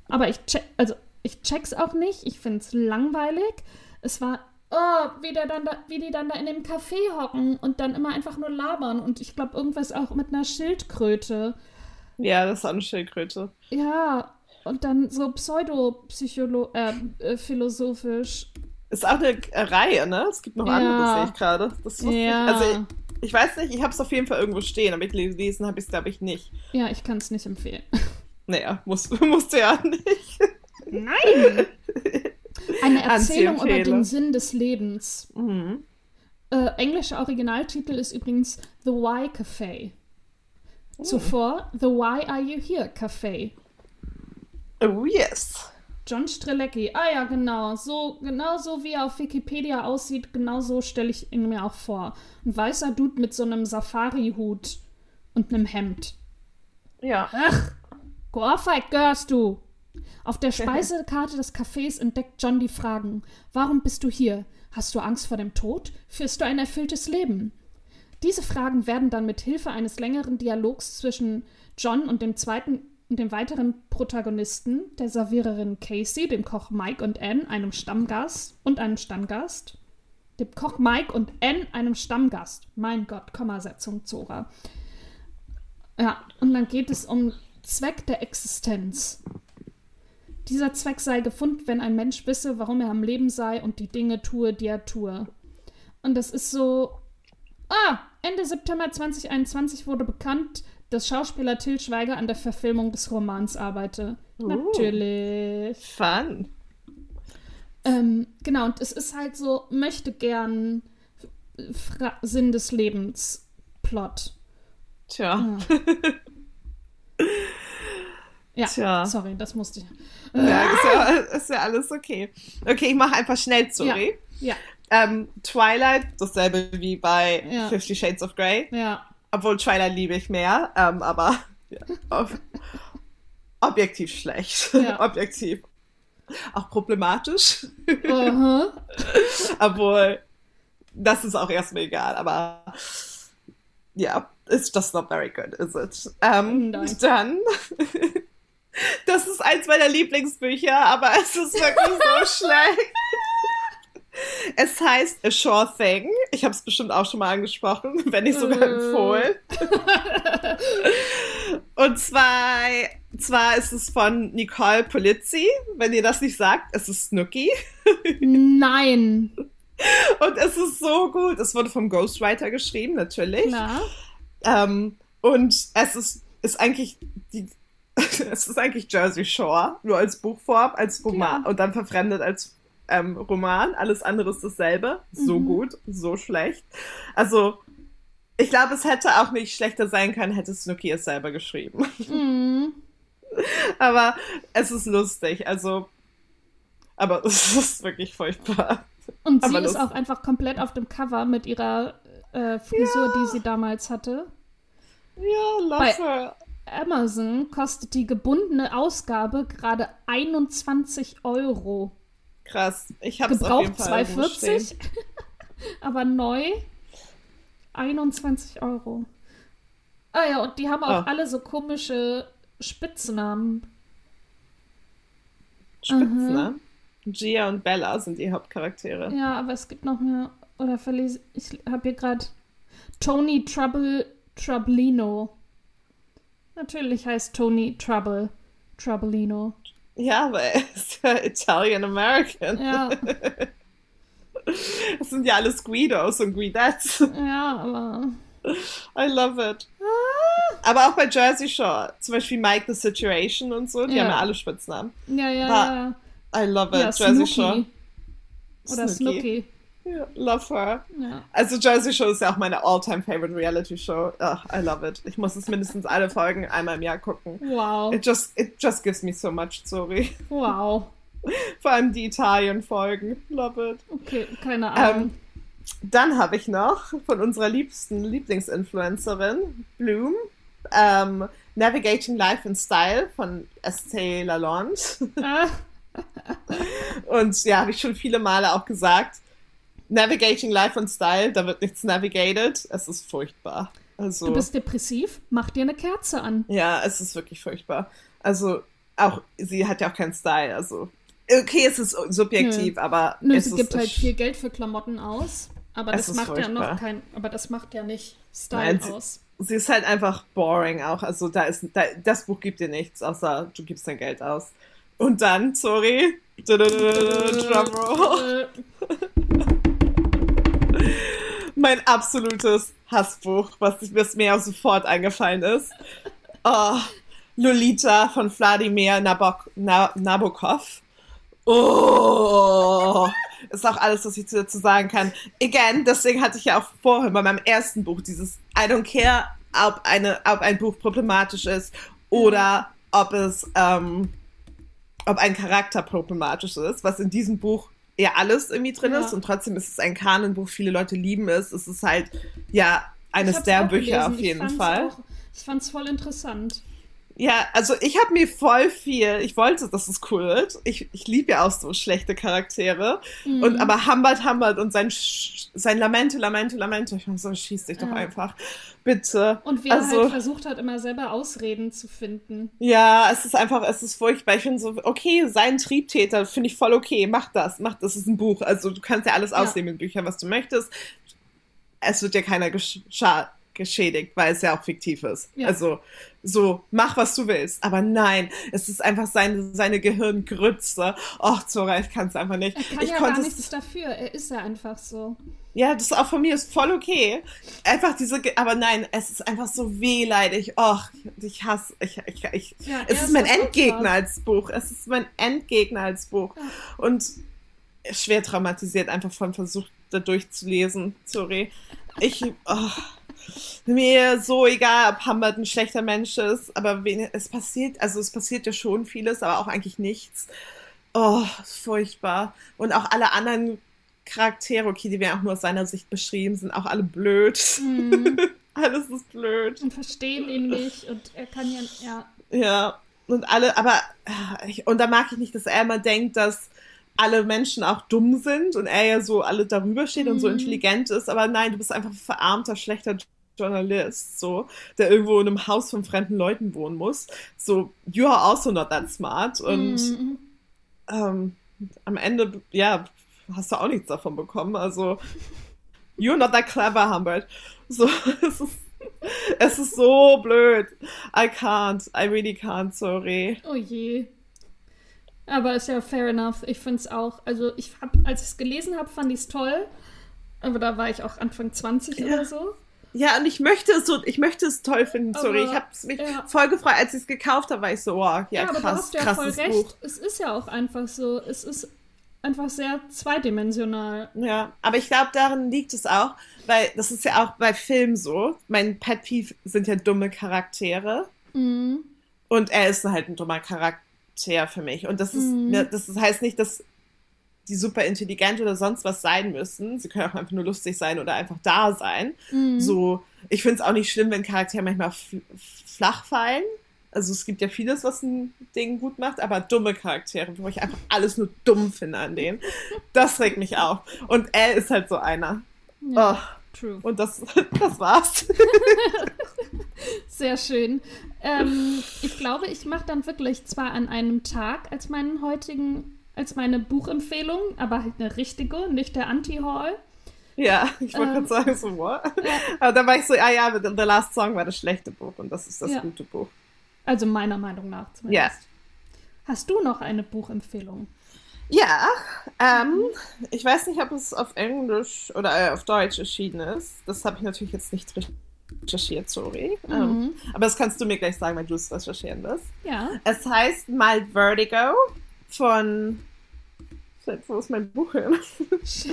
aber ich check, also ich check's auch nicht. Ich find's langweilig. Es war, oh, wie, der dann da, wie die dann da in dem Café hocken und dann immer einfach nur labern. Und ich glaube, irgendwas auch mit einer Schildkröte. ja, das ist auch eine Schildkröte. Ja, und dann so pseudo-psycholo äh, äh, philosophisch. Ist auch eine Reihe, ne? Es gibt noch Ja. andere, sehe ich gerade. Das Ja. ich. Also ich, ich weiß nicht, ich habe es auf jeden Fall irgendwo stehen, aber ich gelesen habe ich es, glaube ich, nicht. Ja, ich kann es nicht empfehlen. Naja, muss, musst du ja nicht. Nein! Eine Erzählung über den Sinn des Lebens. Mhm. Äh, englischer Originaltitel ist übrigens The Why Café. Zuvor The Why Are You Here Café. Oh, yes. John Strelecki. Ah ja, genau. So, genau so wie er auf Wikipedia aussieht, genau so stelle ich ihn mir auch vor. Ein weißer Dude mit so einem Safari-Hut und einem Hemd. Ja. Ach, geohrfeigt gehörst du. Auf der Speisekarte des Cafés entdeckt John die Fragen. Warum bist du hier? Hast du Angst vor dem Tod? Führst du ein erfülltes Leben? Diese Fragen werden dann mit Hilfe eines längeren Dialogs zwischen John und dem zweiten und dem weiteren Protagonisten, der Serviererin Casey, dem Koch Mike und Anne, einem Stammgast und einem Stammgast, dem Koch Mike und Anne, einem Stammgast. Mein Gott, Kommasetzung, Zora. Ja, und dann geht es um Zweck der Existenz. Dieser Zweck sei gefunden, wenn ein Mensch wisse, warum er am Leben sei und die Dinge tue, die er tue. Und das ist so. Ah, Ende September 2021 wurde bekannt, dass Schauspieler Till Schweiger an der Verfilmung des Romans arbeite. Uh. Natürlich. Fun. Ähm, genau, und es ist halt so, möchte gern Fra Sinn des Lebens Plot. Tja. Ja, Tja. sorry, das musste ich. Ja, ist ja, ist ja alles okay. Okay, ich mache einfach schnell, sorry. Ja, Ähm, Twilight, dasselbe wie bei Ja. Fifty Shades of Grey. ja. Obwohl Twilight liebe ich mehr, ähm, aber ja, ob, objektiv schlecht. Ja. objektiv. Auch problematisch. Aha. Obwohl, das ist auch erstmal egal, aber ja, it's just not very good, is it? Ähm, Nein. dann, das ist eins meiner Lieblingsbücher, aber es ist wirklich so schlecht. Es heißt A Sure Thing. Ich habe es bestimmt auch schon mal angesprochen, wenn nicht sogar Äh. empfohlen. Und zwar, zwar ist es von Nicole Polizzi. Wenn ihr das nicht sagt, es ist Snooki. Nein. Und es ist so gut. Es wurde vom Ghostwriter geschrieben, natürlich. Klar. Ähm, und es ist, ist eigentlich die, es ist eigentlich Jersey Shore, nur als Buchform, als Roman Klar. und dann verfremdet als ähm, Roman. Alles andere ist dasselbe. So Mhm. gut, so schlecht. Also, ich glaube, es hätte auch nicht schlechter sein können, hätte Snooki es selber geschrieben. Mhm. Aber es ist lustig, also. Aber es ist wirklich furchtbar. Und sie Aber ist lustig. auch einfach komplett auf dem Cover mit ihrer äh, Frisur, die sie damals hatte. Ja, love Bei- her. Amazon kostet die gebundene Ausgabe gerade 21 Euro. Krass. Ich habe Gebraucht Fall irgendwo stehen. 2,40, aber neu 21 Euro. Ah ja, und die haben auch Ah. alle so komische Spitznamen. Spitznamen? Gia und Bella sind die Hauptcharaktere. Ja, aber es gibt noch mehr. Oder verlese ich habe hier gerade Tony Trouble Troublino. Natürlich heißt Tony Trouble Troublino. Ja, aber er ist ja Italian American. Ja. Das sind ja alles Guidos und Guidettes. Ja, aber. I love it. Aber auch bei Jersey Shore, zum Beispiel Mike the Situation und so, die Ja. haben ja alle Spitznamen. Ja, ja, Aber ja. I love it. Ja, Jersey Snooki. Shore. Oder Snooki. Love her. Ja. Also Jersey Shore ist ja auch meine all-time favorite Reality Show. Ugh, I love it. Ich muss es mindestens alle Folgen einmal im Jahr gucken. Wow. It just, it just gives me so much, sorry. Wow. Vor allem die Italien-Folgen. Love it. Okay, keine Ahnung. Ähm, dann habe ich noch von unserer liebsten Lieblingsinfluencerin, Bloom, ähm, Navigating Life in Style von Estée Lalonde. Ah, Und ja, habe ich schon viele Male auch gesagt, Navigating Life in Style, da wird nichts navigated. Es ist furchtbar. Also, du bist depressiv? Mach dir eine Kerze an. ja, es ist wirklich furchtbar. Also, auch, sie hat ja auch keinen Style. Also, okay, es ist subjektiv, aber Nö, es sie ist, gibt halt viel Geld für Klamotten aus. Aber das macht ja furchtbar. noch kein, aber das macht ja nicht Style Nein, sie- aus. sie ist halt einfach boring auch. Also da ist da, das Buch gibt dir nichts, außer du gibst dein Geld aus. Und dann, sorry, Drumroll, mein absolutes Hassbuch, was was mir auch sofort eingefallen ist. Oh, Lolita von Wladimir Nabok, Na, Nabokov. Oh, ist auch alles, was ich dazu sagen kann. Again, deswegen hatte ich ja auch vorhin bei meinem ersten Buch dieses I don't care, ob, eine, ob ein Buch problematisch ist oder ob es, ähm, ob ein Charakter problematisch ist, was in diesem Buch ja alles irgendwie drin Ja. ist und trotzdem ist es ein Kanonbuch, viele Leute lieben es. Es ist halt, ja, eines der Bücher gelesen. auf jeden Fall. Auch, ich fand's voll interessant. Ja, also ich habe mir voll viel, ich wollte, dass es cool wird. Ich, ich liebe ja auch so schlechte Charaktere. Mhm. Und aber Humbert Humbert und sein, sein Lamente, Lamente, Lamente, ich meine, so schieß dich doch Ja. einfach. Bitte. Und wie er also, halt versucht hat, immer selber Ausreden zu finden. ja, es ist einfach, es ist furchtbar. Ich finde so, okay, sein Triebtäter finde ich voll okay. Mach das, mach das, ist ein Buch. Also du kannst ja alles Ja. ausnehmen in Büchern, was du möchtest. Es wird dir keiner gesch scha- geschädigt, weil es ja auch fiktiv ist. Ja. Also so, mach was du willst. Aber nein, es ist einfach seine, seine Gehirngrütze. Och, Zora, ich kann es einfach nicht. Er kann ich ja gar nichts dafür. Er ist ja einfach so. Ja, das auch von mir ist voll okay. Einfach diese, aber nein, es ist einfach so wehleidig. Och, ich hasse, ich, ich, ich, Ja, es ist mein. Endgegner als Buch. Es ist mein Endgegner als Buch. Ja. Und schwer traumatisiert einfach von Versuch, da durchzulesen. Sorry. Ich, oh, mir so egal, ob Humbert ein schlechter Mensch ist, aber wen, es passiert, also es passiert ja schon vieles, aber auch eigentlich nichts. Oh, furchtbar. Und auch alle anderen Charaktere, okay, die werden auch nur aus seiner Sicht beschrieben, sind auch alle blöd. Mhm. Alles ist blöd. Und verstehen ihn nicht. Und er kann ja, ja. Ja, und alle, aber, ah, und da mag ich nicht, dass er immer denkt, dass alle Menschen auch dumm sind und er ja so alle darüber steht und so Mhm. intelligent ist, aber nein, du bist einfach ein verarmter, schlechter Journalist, so, der irgendwo in einem Haus von fremden Leuten wohnen muss. So, you are also not that smart und Mhm. ähm, am Ende, ja, hast du auch nichts davon bekommen, also, you're not that clever, Humbert. So, es ist, es ist so blöd. I can't, I really can't, sorry. Oh je. Aber ist ja fair enough. Ich finde es auch. Also, ich hab, als ich es gelesen habe, fand ich es toll. Aber da war ich auch Anfang 20 Ja. oder so. Ja, und ich möchte es so, ich möchte es toll finden, sorry. Aber, ich habe mich ja. voll gefreut, als ich es gekauft habe, war ich so, wow, ja, Ja, aber du krass, hast ja voll recht. Buch. Es ist ja auch einfach so. Es ist einfach sehr zweidimensional. Ja, aber ich glaube, darin liegt es auch, weil das ist ja auch bei Filmen so. Mein Pet Peeve sind ja dumme Charaktere. Mhm. Und er ist halt ein dummer Charakter für mich. Und das ist, Mhm. ne, das heißt nicht, dass die super intelligent oder sonst was sein müssen. Sie können auch einfach nur lustig sein oder einfach da sein. Mhm. So, ich finde es auch nicht schlimm, wenn Charaktere manchmal fl flach fallen. Also es gibt ja vieles, was ein Ding gut macht, aber dumme Charaktere, wo ich einfach alles nur dumm finde an denen. Das regt mich auf. Und er ist halt so einer. Ja, Oh, true. und das, das war's. Sehr schön. Ähm, ich glaube, ich mache dann wirklich zwar an einem Tag als meinen heutigen, als meine Buchempfehlung, aber halt eine richtige, nicht der Anti-Haul. Ja, ich wollte ähm, gerade sagen, so, what? Ja. Aber dann war ich so, ah ja, The Last Song war das schlechte Buch und das ist das ja. gute Buch. Also meiner Meinung nach zumindest. Ja. Hast du noch eine Buchempfehlung? Ja, ähm, ich weiß nicht, ob es auf Englisch oder äh, auf Deutsch erschienen ist. Das habe ich natürlich jetzt nicht recherchiert, sorry. Mhm. Ähm, aber das kannst du mir gleich sagen, wenn du es recherchieren wirst. Ja. Es heißt Mild Vertigo von. Wo ist mein Buch hin? es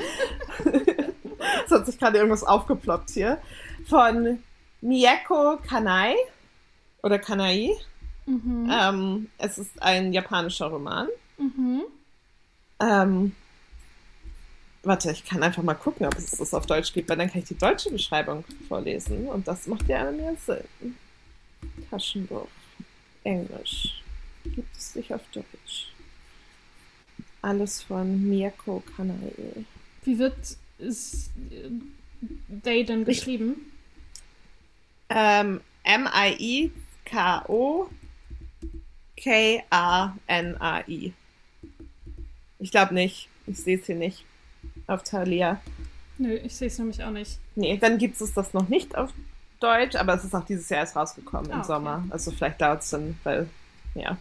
hat sich gerade irgendwas aufgeploppt hier. Von Mieko Kanai oder Kanai. Mhm. Ähm, es ist ein japanischer Roman. Mhm. Ähm, warte, ich kann einfach mal gucken, ob es das auf Deutsch gibt, weil dann kann ich die deutsche Beschreibung vorlesen und das macht ja mehr Sinn. Taschenbuch. Englisch. Gibt es nicht auf Deutsch? Alles von Mirko Kanai. Wie wird es they denn geschrieben? Ähm, M-I-I-K-O K-A-N-A-I. Ich glaube nicht. Ich sehe es hier nicht auf Thalia. Nö, ich sehe es nämlich auch nicht. Nee, dann gibt es das noch nicht auf Deutsch, aber es ist auch dieses Jahr erst rausgekommen ah, im okay. Sommer. Also vielleicht dauert es dann, weil, ja.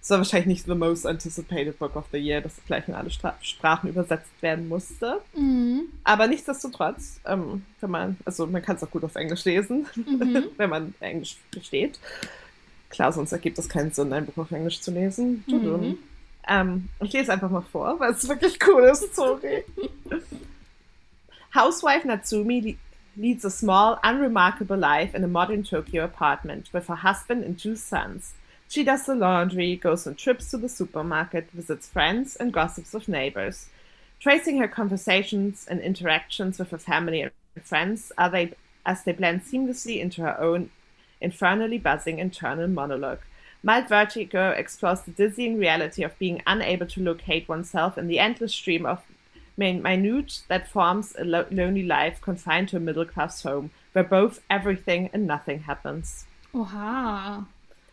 Es war wahrscheinlich nicht the most anticipated book of the year, dass gleich in alle Stra Sprachen übersetzt werden musste. Mhm. Aber nichtsdestotrotz, ähm, wenn man, also man kann es auch gut auf Englisch lesen, mhm. wenn man Englisch versteht. Klar, sonst ergibt es keinen Sinn, ein Buch auf Englisch zu lesen. Mhm. Ähm, ich lese einfach mal vor, weil es wirklich cool ist. Sorry. Housewife Natsumi leads a small, unremarkable life in a modern Tokyo apartment with her husband and two sons. She does the laundry, goes on trips to the supermarket, visits friends, and gossips with neighbors. Tracing her conversations and interactions with her family and friends they, as they blend seamlessly into her own infernally buzzing internal monologue. Mild Vertigo explores the dizzying reality of being unable to locate oneself in the endless stream of minute that forms a lo lonely life confined to a middle class home, where both everything and nothing happens. Oha.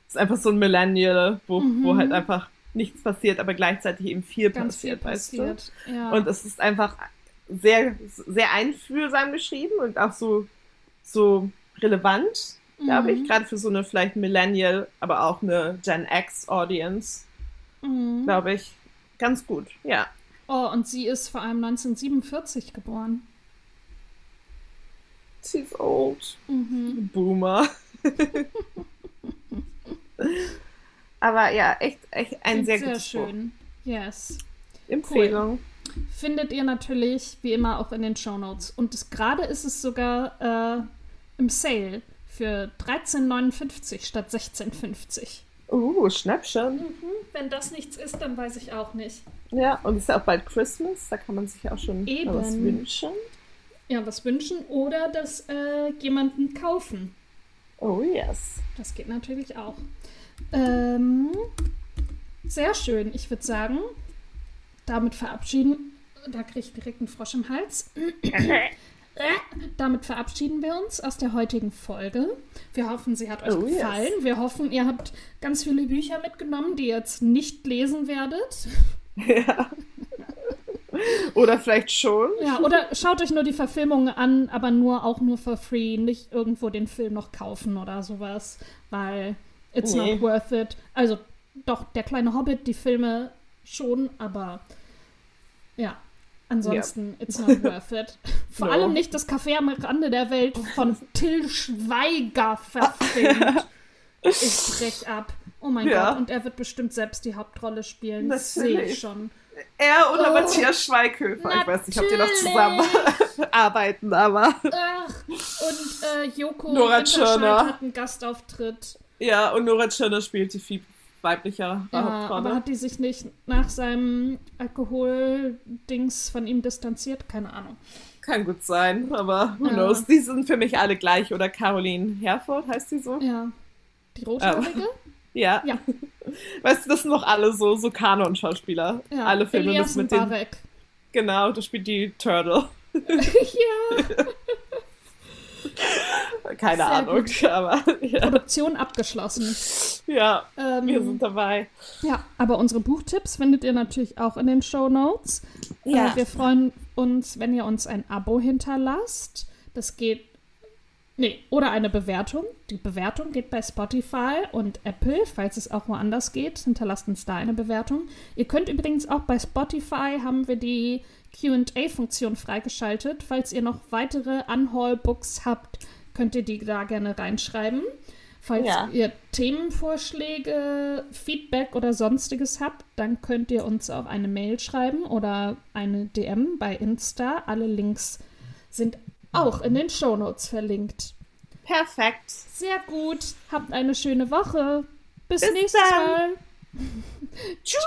Das ist einfach so ein Millennial-Buch, mhm. wo halt einfach nichts passiert, aber gleichzeitig eben viel Ganz passiert, viel passiert. weißt du? Ja. Und es ist einfach sehr, sehr einfühlsam geschrieben und auch so, so relevant glaube ich. Mhm. Gerade für so eine vielleicht Millennial, aber auch eine Gen X-Audience. Mhm. Glaube ich. Ganz gut, ja. Oh, und sie ist vor allem 1947 geboren. She's old. Mhm. Boomer. aber ja, echt, echt ein sehr, sehr gutes schön. Buch. Yes. Empfehlung. Cool. Findet ihr natürlich wie immer auch in den Show Notes. Und gerade ist es sogar äh, im Sale für 13,59 statt 16,50. Uh, Schnäppchen. Mhm. Wenn das nichts ist, dann weiß ich auch nicht. Ja, und es ist ja auch bald Christmas, da kann man sich auch schon Eben. was wünschen. Ja, was wünschen oder das äh, jemanden kaufen. Oh yes. Das geht natürlich auch. Ähm, sehr schön. Ich würde sagen, damit verabschieden. Da kriege ich direkt einen Frosch im Hals. Damit verabschieden wir uns aus der heutigen Folge. Wir hoffen, sie hat euch oh, gefallen. Yes. Wir hoffen, ihr habt ganz viele Bücher mitgenommen, die ihr jetzt nicht lesen werdet. Ja. oder vielleicht schon. Ja, oder schaut euch nur die Verfilmungen an, aber nur auch nur for free. Nicht irgendwo den Film noch kaufen oder sowas, weil it's nee. not worth it. Also doch, der kleine Hobbit, die Filme schon, aber ja, Ansonsten, yeah. it's not worth it. Vor no. allem nicht das Café am Rande der Welt von Till Schweiger verfilmt. ich brech ab. Oh mein ja. Gott, und er wird bestimmt selbst die Hauptrolle spielen. Das sehe ich schon. Er oder oh, Matthias Schweighöfer. Ich weiß nicht, ob die noch zusammen arbeiten, aber. Ach, und äh, Joko Nora hat einen Gastauftritt. Ja, und Nora Tschirner spielt die weiblicher ja, Hauptrolle. Aber hat die sich nicht nach seinem Alkohol-Dings von ihm distanziert? Keine Ahnung. Kann gut sein, aber who ja. knows? Die sind für mich alle gleich. Oder Caroline Herford heißt sie so? Ja. Die Rothaarige? Ähm, ja. ja. Weißt du, das sind noch alle so, so Kanon-Schauspieler. Ja. Alle Filme Elias mit den. Genau, da spielt die Turtle. ja. Keine Sehr Ahnung, gut. aber ja, Produktion abgeschlossen. ja Ähm, wir sind dabei. Ja, aber unsere Buchtipps findet ihr natürlich auch in den Show Notes. Ja. Äh, wir freuen uns, wenn ihr uns ein Abo hinterlasst. Das geht. Nee, oder eine Bewertung. Die Bewertung geht bei Spotify und Apple, falls es auch woanders geht. Hinterlasst uns da eine Bewertung. Ihr könnt übrigens auch bei Spotify haben wir die QA-Funktion freigeschaltet. Falls ihr noch weitere Unhaul-Books habt, könnt ihr die da gerne reinschreiben. Falls Ja. ihr Themenvorschläge, Feedback oder sonstiges habt, dann könnt ihr uns auch eine Mail schreiben oder eine DM bei Insta. Alle Links sind auch in den Shownotes verlinkt. Perfekt. Sehr gut. Habt eine schöne Woche. Bis, Bis nächstes dann. Mal. Tschüss.